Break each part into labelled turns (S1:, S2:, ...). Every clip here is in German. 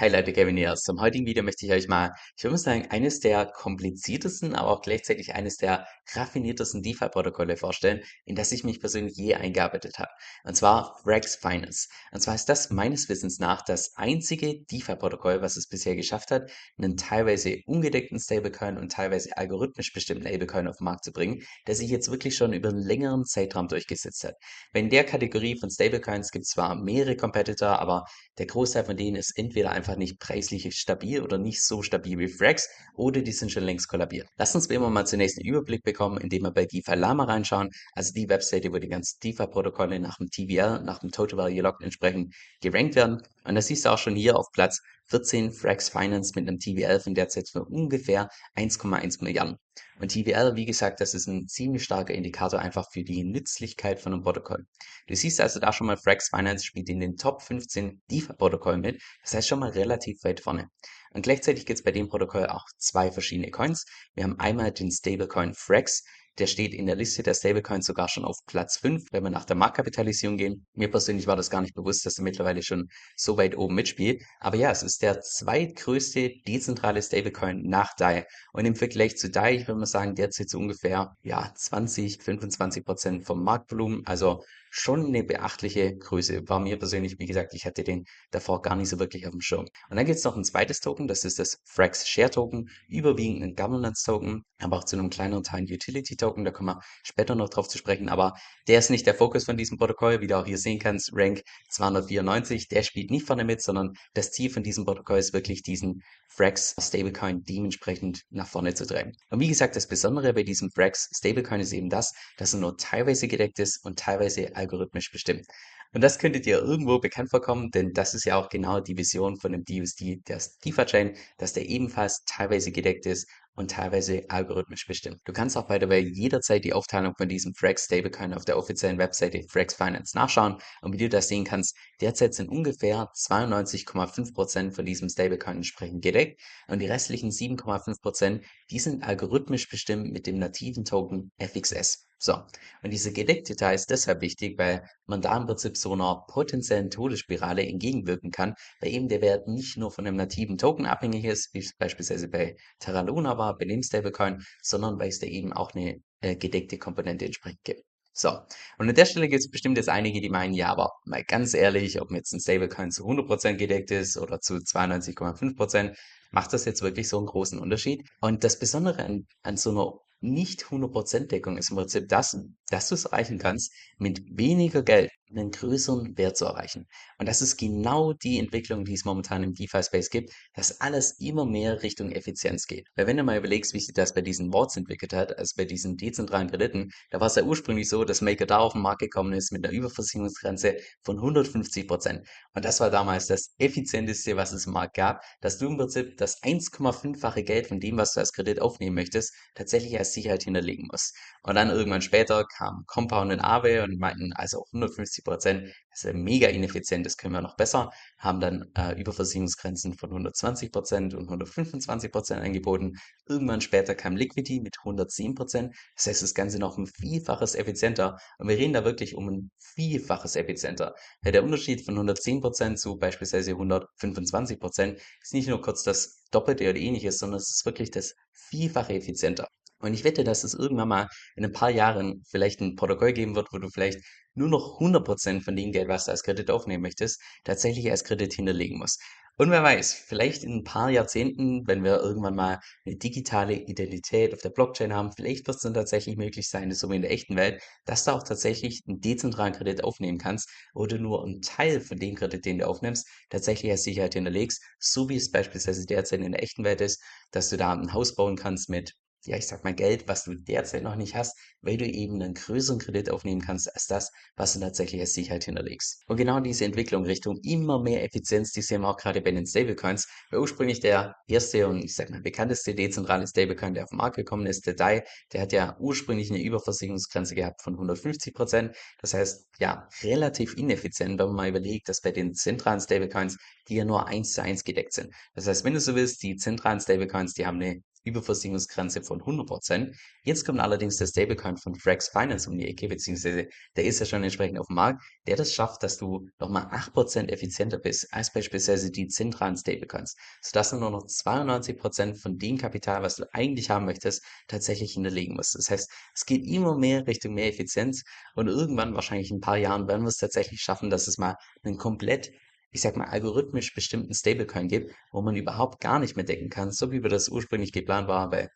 S1: Hey Leute, Kevin hier. Zum heutigen Video möchte ich euch mal, ich würde mal sagen, eines der kompliziertesten, aber auch gleichzeitig eines der raffiniertesten DeFi-Protokolle vorstellen, in das ich mich persönlich je eingearbeitet habe. Und zwar Frax Finance. Und zwar ist das meines Wissens nach das einzige DeFi-Protokoll, was es bisher geschafft hat, einen teilweise ungedeckten Stablecoin und teilweise algorithmisch bestimmten Stablecoin auf den Markt zu bringen, der sich jetzt wirklich schon über einen längeren Zeitraum durchgesetzt hat. In der Kategorie von Stablecoins gibt es zwar mehrere Competitor, aber der Großteil von denen ist entweder einfach nicht preislich stabil oder nicht so stabil wie Frax oder die sind schon längst kollabiert. Lass uns wie immer mal zunächst einen Überblick bekommen, indem wir bei DeFi Lama reinschauen, also die Webseite, wo die ganzen DeFi-Protokolle nach dem TVL, nach dem Total Value Locked entsprechend gerankt werden. Und das siehst du auch schon hier auf Platz 14 Frax Finance mit einem TVL von derzeit von ungefähr 1,1 Milliarden. Und TVL, wie gesagt, das ist ein ziemlich starker Indikator einfach für die Nützlichkeit von einem Protokoll. Du siehst also da schon mal, Frax Finance spielt in den Top 15 DeFi-Protokollen mit. Das heißt schon mal relativ weit vorne. Und gleichzeitig gibt es bei dem Protokoll auch zwei verschiedene Coins. Wir haben einmal den Stablecoin Frax, der steht in der Liste der Stablecoins sogar schon auf Platz 5, wenn wir nach der Marktkapitalisierung gehen. Mir persönlich war das gar nicht bewusst, dass er mittlerweile schon so weit oben mitspielt. Aber ja, es ist der zweitgrößte dezentrale Stablecoin nach DAI. Und im Vergleich zu DAI, ich würde mal sagen, derzeit so ungefähr ja, 20, 25 Prozent vom Marktvolumen. Also schon eine beachtliche Größe. War mir persönlich, wie gesagt, ich hatte den davor gar nicht so wirklich auf dem Schirm. Und dann gibt es noch ein zweites Token, das ist das Frax Share Token, überwiegend ein Governance Token, aber auch zu einem kleineren Teil ein Utility Token, da kommen wir später noch drauf zu sprechen, aber der ist nicht der Fokus von diesem Protokoll, wie du auch hier sehen kannst, Rank 294, der spielt nicht vorne mit, sondern das Ziel von diesem Protokoll ist wirklich diesen Frax Stablecoin dementsprechend nach vorne zu treiben. Und wie gesagt, das Besondere bei diesem Frax Stablecoin ist eben das, dass er nur teilweise gedeckt ist und teilweise algorithmisch bestimmt. Und das könnte dir irgendwo bekannt vorkommen, denn das ist ja auch genau die Vision von dem DUSD, der DeFi-Chain, dass der ebenfalls teilweise gedeckt ist und teilweise algorithmisch bestimmt. Du kannst auch bei der Way jederzeit die Aufteilung von diesem Frax Stablecoin auf der offiziellen Webseite Frax Finance nachschauen. Und wie du das sehen kannst, derzeit sind ungefähr 92,5% von diesem Stablecoin entsprechend gedeckt und die restlichen 7,5%, die sind algorithmisch bestimmt mit dem nativen Token FXS. So, und diese gedeckte Teil ist deshalb wichtig, weil man da im Prinzip so einer potenziellen Todesspirale entgegenwirken kann, weil eben der Wert nicht nur von einem nativen Token abhängig ist, wie beispielsweise bei Terra Luna war, bei dem Stablecoin, sondern weil es da eben auch eine äh, gedeckte Komponente entsprechend gibt. So, und an der Stelle gibt es bestimmt jetzt einige, die meinen, ja, aber mal ganz ehrlich, ob jetzt ein Stablecoin zu 100% gedeckt ist oder zu 92,5%, macht das jetzt wirklich so einen großen Unterschied? Und das Besondere an, an so einer nicht 100% Deckung ist im Prinzip das, dass du es erreichen kannst, mit weniger Geld einen größeren Wert zu erreichen. Und das ist genau die Entwicklung, die es momentan im DeFi-Space gibt, dass alles immer mehr Richtung Effizienz geht. Weil wenn du mal überlegst, wie sich das bei diesen Boards entwickelt hat, also bei diesen dezentralen Krediten, da war es ja ursprünglich so, dass MakerDAO auf den Markt gekommen ist mit einer Überversicherungsgrenze von 150 Prozent. Und das war damals das effizienteste, was es im Markt gab, dass du im Prinzip das 1,5-fache Geld von dem, was du als Kredit aufnehmen möchtest, tatsächlich als Sicherheit hinterlegen musst. Und dann irgendwann später kam Compound und Aave und meinten, also 150 50 Prozent. Das ist mega ineffizient, das können wir noch besser. Haben dann äh, Überversicherungsgrenzen von 120 Prozent und 125 Prozent angeboten. Irgendwann später kam Liquidity mit 110 Prozent. Das heißt, das Ganze noch ein Vielfaches effizienter. Und wir reden da wirklich um ein Vielfaches effizienter. Ja, der Unterschied von 110 Prozent zu beispielsweise 125 Prozent ist nicht nur kurz das Doppelte oder ähnliches, sondern es ist wirklich das Vielfache effizienter. Und ich wette, dass es irgendwann mal in ein paar Jahren vielleicht ein Protokoll geben wird, wo du vielleicht nur noch 100% von dem Geld, was du als Kredit aufnehmen möchtest, tatsächlich als Kredit hinterlegen musst. Und wer weiß, vielleicht in ein paar Jahrzehnten, wenn wir irgendwann mal eine digitale Identität auf der Blockchain haben, vielleicht wird es dann tatsächlich möglich sein, so wie in der echten Welt, dass du auch tatsächlich einen dezentralen Kredit aufnehmen kannst, du nur einen Teil von dem Kredit, den du aufnimmst, tatsächlich als Sicherheit hinterlegst, so wie es beispielsweise derzeit in der echten Welt ist, dass du da ein Haus bauen kannst mit ja, ich sag mal, Geld, was du derzeit noch nicht hast, weil du eben einen größeren Kredit aufnehmen kannst als das, was du tatsächlich als Sicherheit hinterlegst. Und genau diese Entwicklung Richtung immer mehr Effizienz, die sehen wir auch gerade bei den Stablecoins, weil ursprünglich der erste und ich sag mal bekannteste dezentrale Stablecoin, der auf den Markt gekommen ist, der DAI, der hat ja ursprünglich eine Überversicherungsgrenze gehabt von 150 Prozent. Das heißt, ja, relativ ineffizient, wenn man mal überlegt, dass bei den zentralen Stablecoins die ja nur eins zu eins gedeckt sind. Das heißt, wenn du so willst, die zentralen Stablecoins, die haben eine Überversicherungsgrenze von 100%. Jetzt kommt allerdings der Stablecoin von Frax Finance um die Ecke, beziehungsweise der ist ja schon entsprechend auf dem Markt, der das schafft, dass du nochmal 8% effizienter bist als beispielsweise die zentralen Stablecoins, sodass du nur noch 92% von dem Kapital, was du eigentlich haben möchtest, tatsächlich hinterlegen musst. Das heißt, es geht immer mehr Richtung mehr Effizienz und irgendwann, wahrscheinlich in ein paar Jahren, werden wir es tatsächlich schaffen, dass es mal einen komplett ich sag mal, algorithmisch bestimmten Stablecoin gibt, wo man überhaupt gar nicht mehr decken kann, so wie das ursprünglich geplant war bei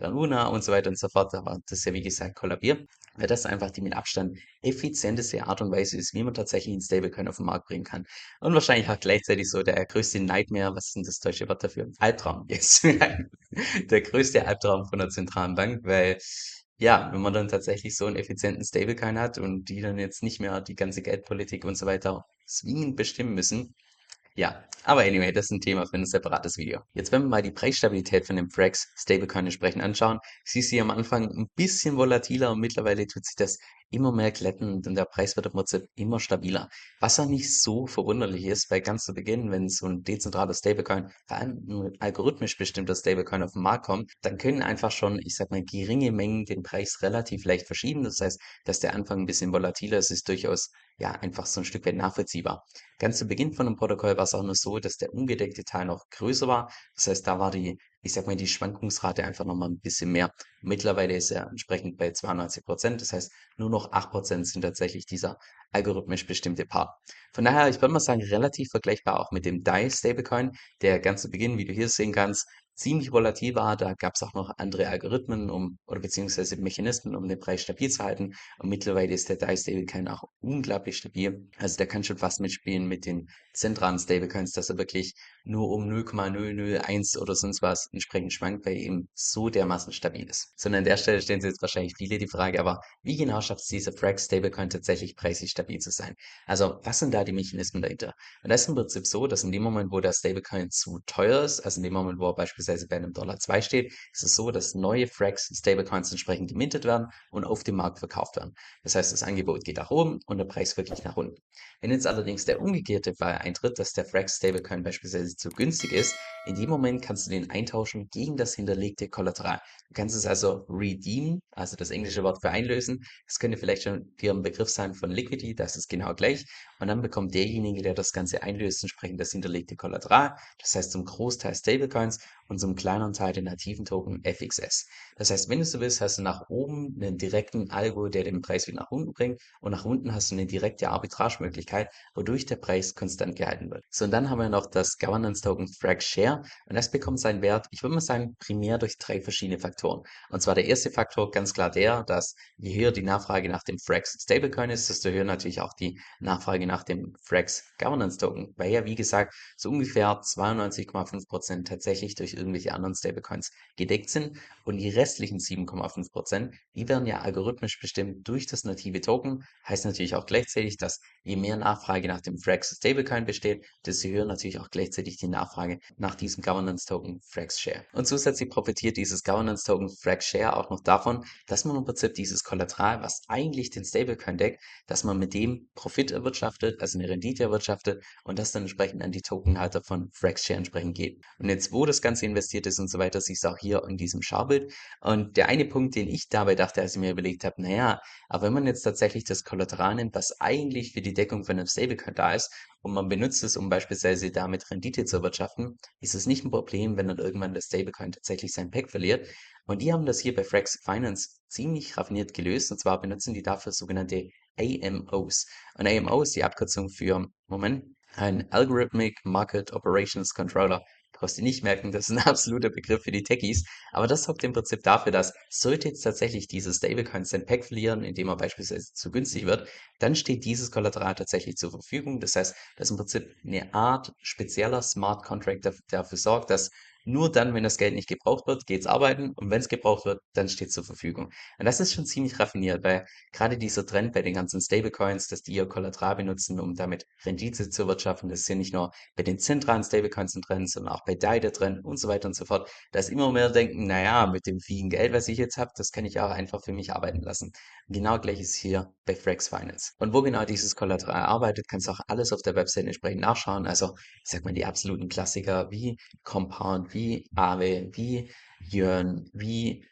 S1: Luna und so weiter und so fort, aber das ist ja wie gesagt kollabiert, weil das einfach die mit Abstand effizienteste Art und Weise ist, wie man tatsächlich einen Stablecoin auf den Markt bringen kann. Und wahrscheinlich auch gleichzeitig so der größte Nightmare, was ist denn das deutsche Wort dafür? Albtraum, yes. der größte Albtraum von der zentralen Bank, weil ja, wenn man dann tatsächlich so einen effizienten Stablecoin hat und die dann jetzt nicht mehr die ganze Geldpolitik und so weiter zwingend bestimmen müssen. Ja, aber anyway, das ist ein Thema für ein separates Video. Jetzt, wenn wir mal die Preisstabilität von dem Frax Stablecoin entsprechend anschauen, siehst du am Anfang ein bisschen volatiler und mittlerweile tut sich das immer mehr glätten und der Preis wird im Prinzip immer stabiler. Was ja nicht so verwunderlich ist, weil ganz zu Beginn, wenn so ein dezentraler Stablecoin, vor allem ein algorithmisch bestimmter Stablecoin auf den Markt kommt, dann können einfach schon, ich sag mal, geringe Mengen den Preis relativ leicht verschieben. Das heißt, dass der Anfang ein bisschen volatiler ist, ist durchaus ja einfach so ein Stück weit nachvollziehbar. Ganz zu Beginn von dem Protokoll war es auch nur so, dass der ungedeckte Teil noch größer war. Das heißt, da war die ich sag mal, die Schwankungsrate einfach nochmal ein bisschen mehr. Mittlerweile ist er entsprechend bei 92 Prozent. Das heißt, nur noch 8 Prozent sind tatsächlich dieser algorithmisch bestimmte Part. Von daher, ich würde mal sagen, relativ vergleichbar auch mit dem DAI Stablecoin, der ganz zu Beginn, wie du hier sehen kannst, ziemlich volatil war. Da gab es auch noch andere Algorithmen um, oder beziehungsweise Mechanismen, um den Preis stabil zu halten. Und mittlerweile ist der DAI Stablecoin auch unglaublich stabil. Also der kann schon fast mitspielen mit den zentralen Stablecoins, dass er wirklich nur um 0,001 oder sonst was entsprechend schwankt, weil eben so dermaßen stabil ist. So, an der Stelle stellen sich jetzt wahrscheinlich viele die Frage, aber wie genau schafft es dieser Frax Stablecoin tatsächlich preislich stabil zu sein? Also, was sind da die Mechanismen dahinter? Und das ist im Prinzip so, dass in dem Moment, wo der Stablecoin zu teuer ist, also in dem Moment, wo er beispielsweise bei einem Dollar 2 steht, ist es so, dass neue Frax Stablecoins entsprechend gemintet werden und auf dem Markt verkauft werden. Das heißt, das Angebot geht nach oben und der Preis wirklich nach unten. Wenn jetzt allerdings der umgekehrte Fall eintritt, dass der Frax Stablecoin beispielsweise zu günstig ist, in dem Moment kannst du den eintauschen gegen das hinterlegte Kollateral. Du kannst es also redeem, also das englische Wort für einlösen. Das könnte vielleicht schon dir ein Begriff sein von Liquidity, das ist genau gleich. Und dann bekommt derjenige, der das Ganze einlöst, entsprechend das hinterlegte Kollateral. Das heißt zum Großteil Stablecoins und zum kleineren Teil den nativen Token FXS. Das heißt, wenn du so willst, hast du nach oben einen direkten Algo, der den Preis wieder nach unten bringt und nach unten hast du eine direkte Arbitragemöglichkeit, wodurch der Preis konstant gehalten wird. So, und dann haben wir noch das Governance Token Frag Share und das bekommt seinen Wert, ich würde mal sagen, primär durch drei verschiedene Faktoren. Und zwar der erste Faktor ganz klar der, dass je höher die Nachfrage nach dem Frax Stablecoin ist, desto höher natürlich auch die Nachfrage nach dem Frax Governance Token, weil ja wie gesagt so ungefähr 92,5% tatsächlich durch irgendwelche anderen Stablecoins gedeckt sind und die restlichen 7,5 Prozent, die werden ja algorithmisch bestimmt durch das native Token. Heißt natürlich auch gleichzeitig, dass je mehr Nachfrage nach dem Frax Stablecoin besteht, desto höher natürlich auch gleichzeitig die Nachfrage nach diesem Governance Token Frax Share. Und zusätzlich profitiert dieses Governance Token Frax Share auch noch davon, dass man im Prinzip dieses Kollateral, was eigentlich den Stablecoin deckt, dass man mit dem Profit erwirtschaftet, also eine Rendite erwirtschaftet und das dann entsprechend an die Tokenhalter von Frax Share entsprechend geht. Und jetzt, wo das Ganze investiert ist und so weiter, siehst du auch hier in diesem Scharbild. Und der eine Punkt, den ich dabei dachte, als ich mir überlegt habe, naja, aber wenn man jetzt tatsächlich das Kollateral nimmt, was eigentlich für die Deckung von einem Stablecoin da ist, und man benutzt es, um beispielsweise damit Rendite zu erwirtschaften, ist es nicht ein Problem, wenn dann irgendwann der Stablecoin tatsächlich sein Pack verliert. Und die haben das hier bei Frax Finance ziemlich raffiniert gelöst. Und zwar benutzen die dafür sogenannte AMOs. Und AMO ist die Abkürzung für, Moment, ein Algorithmic Market Operations Controller brauchst du nicht merken, das ist ein absoluter Begriff für die Techies. Aber das sorgt im Prinzip dafür, dass sollte jetzt tatsächlich dieses Stablecoin sein Pack verlieren, indem er beispielsweise zu günstig wird, dann steht dieses Kollateral tatsächlich zur Verfügung. Das heißt, das ist im Prinzip eine Art spezieller Smart Contract, der dafür sorgt, dass Nur dann, wenn das Geld nicht gebraucht wird, geht's arbeiten und wenn es gebraucht wird, dann steht zur Verfügung. Und das ist schon ziemlich raffiniert, weil gerade dieser Trend bei den ganzen Stablecoins, dass die ihr Kollateral benutzen, um damit Rendite zu erwirtschaften, das ist ja nicht nur bei den zentralen Stablecoins ein Trend, sondern auch bei DAI der Trend und so weiter und so fort. Da ist immer mehr denken, naja, mit dem vielen Geld, was ich jetzt habe, das kann ich auch einfach für mich arbeiten lassen. Genau gleiches hier bei Frax Finance. Und wo genau dieses Kollateral arbeitet, kannst du auch alles auf der Website entsprechend nachschauen. Also, ich sag mal, die absoluten Klassiker wie Compound, wie Aave, wie Yearn, wie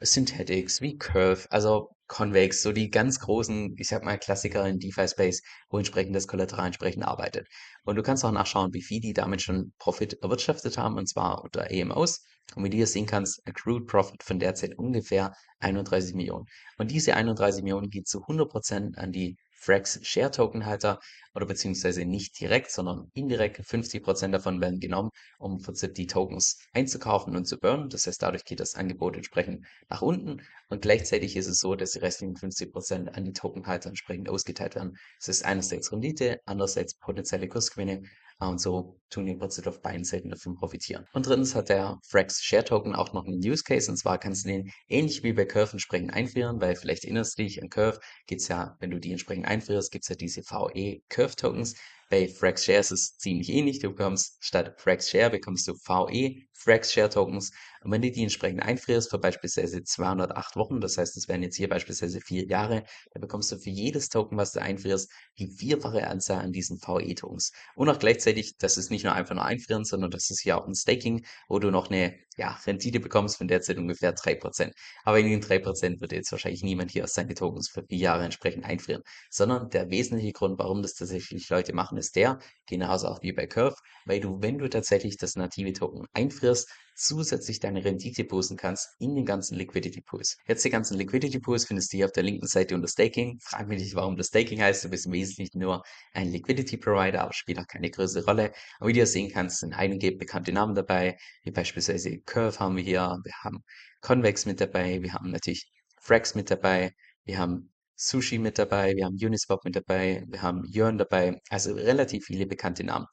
S1: Synthetics, wie Curve, also Convex, so die ganz großen, ich sag mal, Klassiker in DeFi-Space, wo entsprechend das Kollateral entsprechend arbeitet. Und du kannst auch nachschauen, wie viel die damit schon Profit erwirtschaftet haben, und zwar unter EMOs. Und wie du hier sehen kannst, Accrued Profit von derzeit ungefähr 31 Millionen. Und diese 31 Millionen geht zu 100% an die Frax Share Token Halter oder beziehungsweise nicht direkt, sondern indirekt. 50% davon werden genommen, um im Prinzip die Tokens einzukaufen und zu burnen. Das heißt, dadurch geht das Angebot entsprechend nach unten. Und gleichzeitig ist es so, dass die restlichen 50% an die Tokenhalter entsprechend ausgeteilt werden. Das ist einerseits Rendite, andererseits potenzielle Kursgewinne und so tun die im Prinzip auf beiden Seiten davon profitieren. Und drittens hat der Frax Share Token auch noch einen Use Case und zwar kannst du den ähnlich wie bei Curve entsprechend einfrieren, weil vielleicht erinnerst du dich an Curve geht's ja, wenn du die entsprechend einfrierst, gibt's ja diese VE Curve Tokens. Bei Frax Share ist es ziemlich ähnlich. Du bekommst statt Frax Share bekommst du VE Frax Share Tokens. Und wenn du die entsprechend einfrierst für beispielsweise 208 Wochen, das heißt, es wären jetzt hier beispielsweise vier Jahre, dann bekommst du für jedes Token, was du einfrierst, die vierfache Anzahl an diesen VE Tokens. Und auch gleichzeitig, das ist nicht nur einfach nur einfrieren, sondern das ist hier auch ein Staking, wo du noch eine ja, Rendite bekommst von derzeit ungefähr 3%. Aber in den 3% wird jetzt wahrscheinlich niemand hier seine Tokens für vier Jahre entsprechend einfrieren, sondern der wesentliche Grund, warum das tatsächlich Leute machen, ist der, genauso auch wie bei Curve, weil du, wenn du tatsächlich das native Token einfrierst, zusätzlich deine Rendite boosten kannst in den ganzen Liquidity Pools. Jetzt die ganzen Liquidity Pools findest du hier auf der linken Seite unter Staking. Frag mich nicht, warum das Staking heißt. Du bist im Wesentlichen nur ein Liquidity Provider, aber spielt auch keine größere Rolle. Aber wie du sehen kannst, sind einige bekannte Namen dabei, wie beispielsweise Curve haben wir hier, wir haben Convex mit dabei, wir haben natürlich Frax mit dabei, wir haben Sushi mit dabei, wir haben Uniswap mit dabei, wir haben Yearn dabei, also relativ viele bekannte Namen.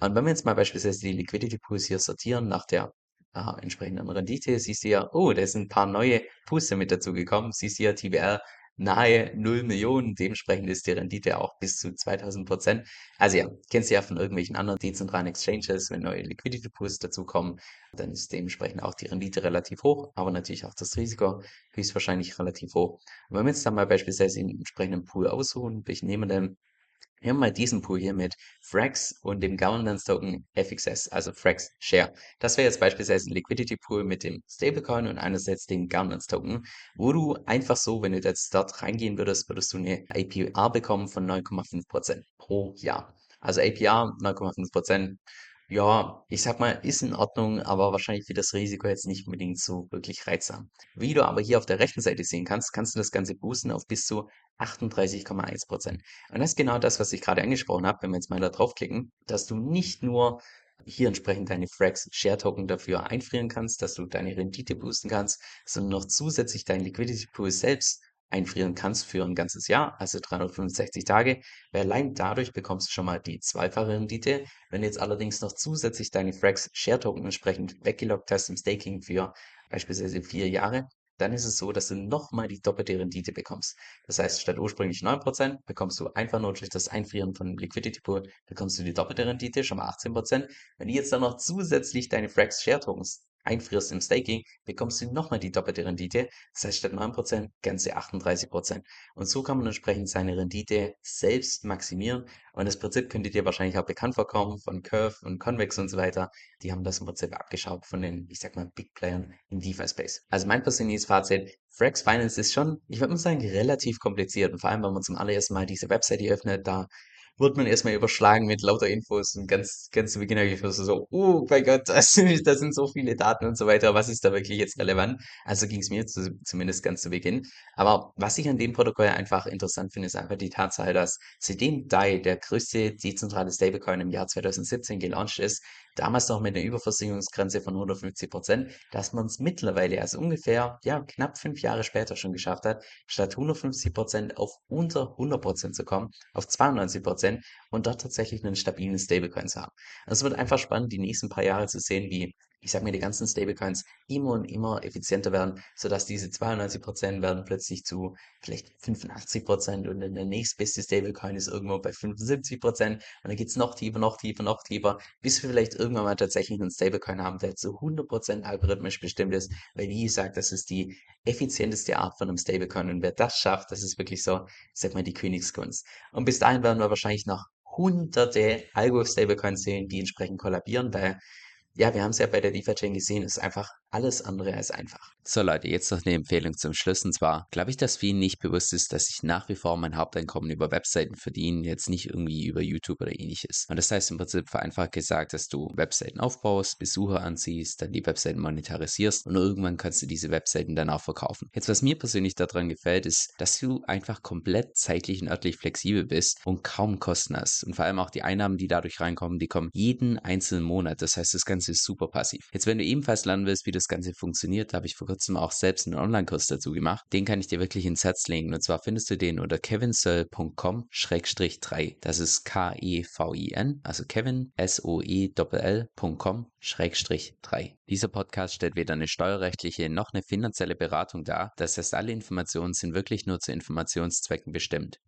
S1: Und wenn wir jetzt mal beispielsweise die Liquidity Pools hier sortieren nach der äh, entsprechenden Rendite, siehst du ja, oh, da sind ein paar neue Puste mit dazu gekommen, siehst du ja TBR nahe 0 Millionen, dementsprechend ist die Rendite auch bis zu 2000 Prozent. Also ja, kennst du ja von irgendwelchen anderen dezentralen Exchanges, wenn neue Liquidity Pools dazukommen, dann ist dementsprechend auch die Rendite relativ hoch, aber natürlich auch das Risiko höchstwahrscheinlich relativ hoch. Wenn wir jetzt dann mal beispielsweise den entsprechenden Pool aussuchen, ich nehme dann wir haben mal diesen Pool hier mit Frax und dem Governance Token FXS, also Frax Share. Das wäre jetzt beispielsweise ein Liquidity Pool mit dem Stablecoin und einerseits den Governance Token, wo du einfach so, wenn du jetzt dort reingehen würdest, würdest du eine APR bekommen von 9,5% pro Jahr. Also APR 9,5% ja, ich sag mal, ist in Ordnung, aber wahrscheinlich wird das Risiko jetzt nicht unbedingt so wirklich reizsam. Wie du aber hier auf der rechten Seite sehen kannst, kannst du das Ganze boosten auf bis zu 38,1%. Und das ist genau das, was ich gerade angesprochen habe, wenn wir jetzt mal da draufklicken, dass du nicht nur hier entsprechend deine Frax Share Token dafür einfrieren kannst, dass du deine Rendite boosten kannst, sondern noch zusätzlich dein Liquidity Pool selbst einfrieren kannst für ein ganzes Jahr, also 365 Tage, weil allein dadurch bekommst du schon mal die zweifache Rendite. Wenn du jetzt allerdings noch zusätzlich deine Frax Share Token entsprechend weggelockt hast im Staking für beispielsweise vier Jahre, dann ist es so, dass du nochmal die doppelte Rendite bekommst. Das heißt, statt ursprünglich 9% bekommst du einfach nur durch das Einfrieren von Liquidity Pool, bekommst du die doppelte Rendite, schon mal 18%. Wenn du jetzt dann noch zusätzlich deine Frax Share Tokens einfrierst im Staking, bekommst du nochmal die doppelte Rendite. Das heißt, statt 9% ganze 38%. Und so kann man entsprechend seine Rendite selbst maximieren. Und das Prinzip könnte dir wahrscheinlich auch bekannt vorkommen von Curve und Convex und so weiter. Die haben das im Prinzip abgeschaut von den, ich sag mal, Big Playern im DeFi-Space. Also mein persönliches Fazit, Frax Finance ist schon, ich würde mal sagen, relativ kompliziert. Und vor allem, wenn man zum allerersten Mal diese Webseite öffnet, da wird man erstmal überschlagen mit lauter Infos und ganz, ganz zu Beginn habe ich so, oh mein Gott, das, das sind so viele Daten und so weiter, was ist da wirklich jetzt relevant? Also ging es mir zu, zumindest ganz zu Beginn. Aber was ich an dem Protokoll einfach interessant finde, ist einfach die Tatsache, dass seitdem DAI der größte dezentrale Stablecoin im Jahr 2017 gelauncht ist, damals noch mit einer Überversicherungsgrenze von 150 Prozent, dass man es mittlerweile, also ungefähr, ja, knapp fünf Jahre später schon geschafft hat, statt 150 Prozent auf unter 100 Prozent zu kommen, auf 92 Prozent und dort tatsächlich einen stabilen Stablecoin zu haben. Es wird einfach spannend, die nächsten paar Jahre zu sehen, wie ich sag mir, die ganzen Stablecoins immer und immer effizienter werden, sodass diese 92% werden plötzlich zu vielleicht 85% und dann der nächstbeste Stablecoin ist irgendwo bei 75% und dann geht's noch tiefer, noch tiefer, noch tiefer, bis wir vielleicht irgendwann mal tatsächlich einen Stablecoin haben, der zu 100% algorithmisch bestimmt ist, weil wie gesagt, das ist die effizienteste Art von einem Stablecoin und wer das schafft, das ist wirklich so, ich sag mal, die Königskunst. Und bis dahin werden wir wahrscheinlich noch hunderte Algo-Stablecoins sehen, die entsprechend kollabieren, weil ja, wir haben es ja bei der DeFi-Chain gesehen, ist einfach alles andere als einfach.
S2: So Leute, jetzt noch eine Empfehlung zum Schluss und zwar glaube ich, dass vielen nicht bewusst ist, dass ich nach wie vor mein Haupteinkommen über Webseiten verdiene, jetzt nicht irgendwie über YouTube oder ähnliches. Und das heißt im Prinzip vereinfacht gesagt, dass du Webseiten aufbaust, Besucher anziehst, dann die Webseiten monetarisierst und irgendwann kannst du diese Webseiten dann auch verkaufen. Jetzt was mir persönlich daran gefällt, ist, dass du einfach komplett zeitlich und örtlich flexibel bist und kaum Kosten hast. Und vor allem auch die Einnahmen, die dadurch reinkommen, die kommen jeden einzelnen Monat. Das heißt, das Ganze ist super passiv. Jetzt, wenn du ebenfalls lernen willst, wie das das Ganze funktioniert. Da habe ich vor kurzem auch selbst einen Online-Kurs dazu gemacht. Den kann ich dir wirklich ins Herz legen. Und zwar findest du den unter kevinsoe.com-3. Das ist K-E-V-I-N, also Kevin, S-O-E-L.com-3. Dieser Podcast stellt weder eine steuerrechtliche noch eine finanzielle Beratung dar. Das heißt, alle Informationen sind wirklich nur zu Informationszwecken bestimmt.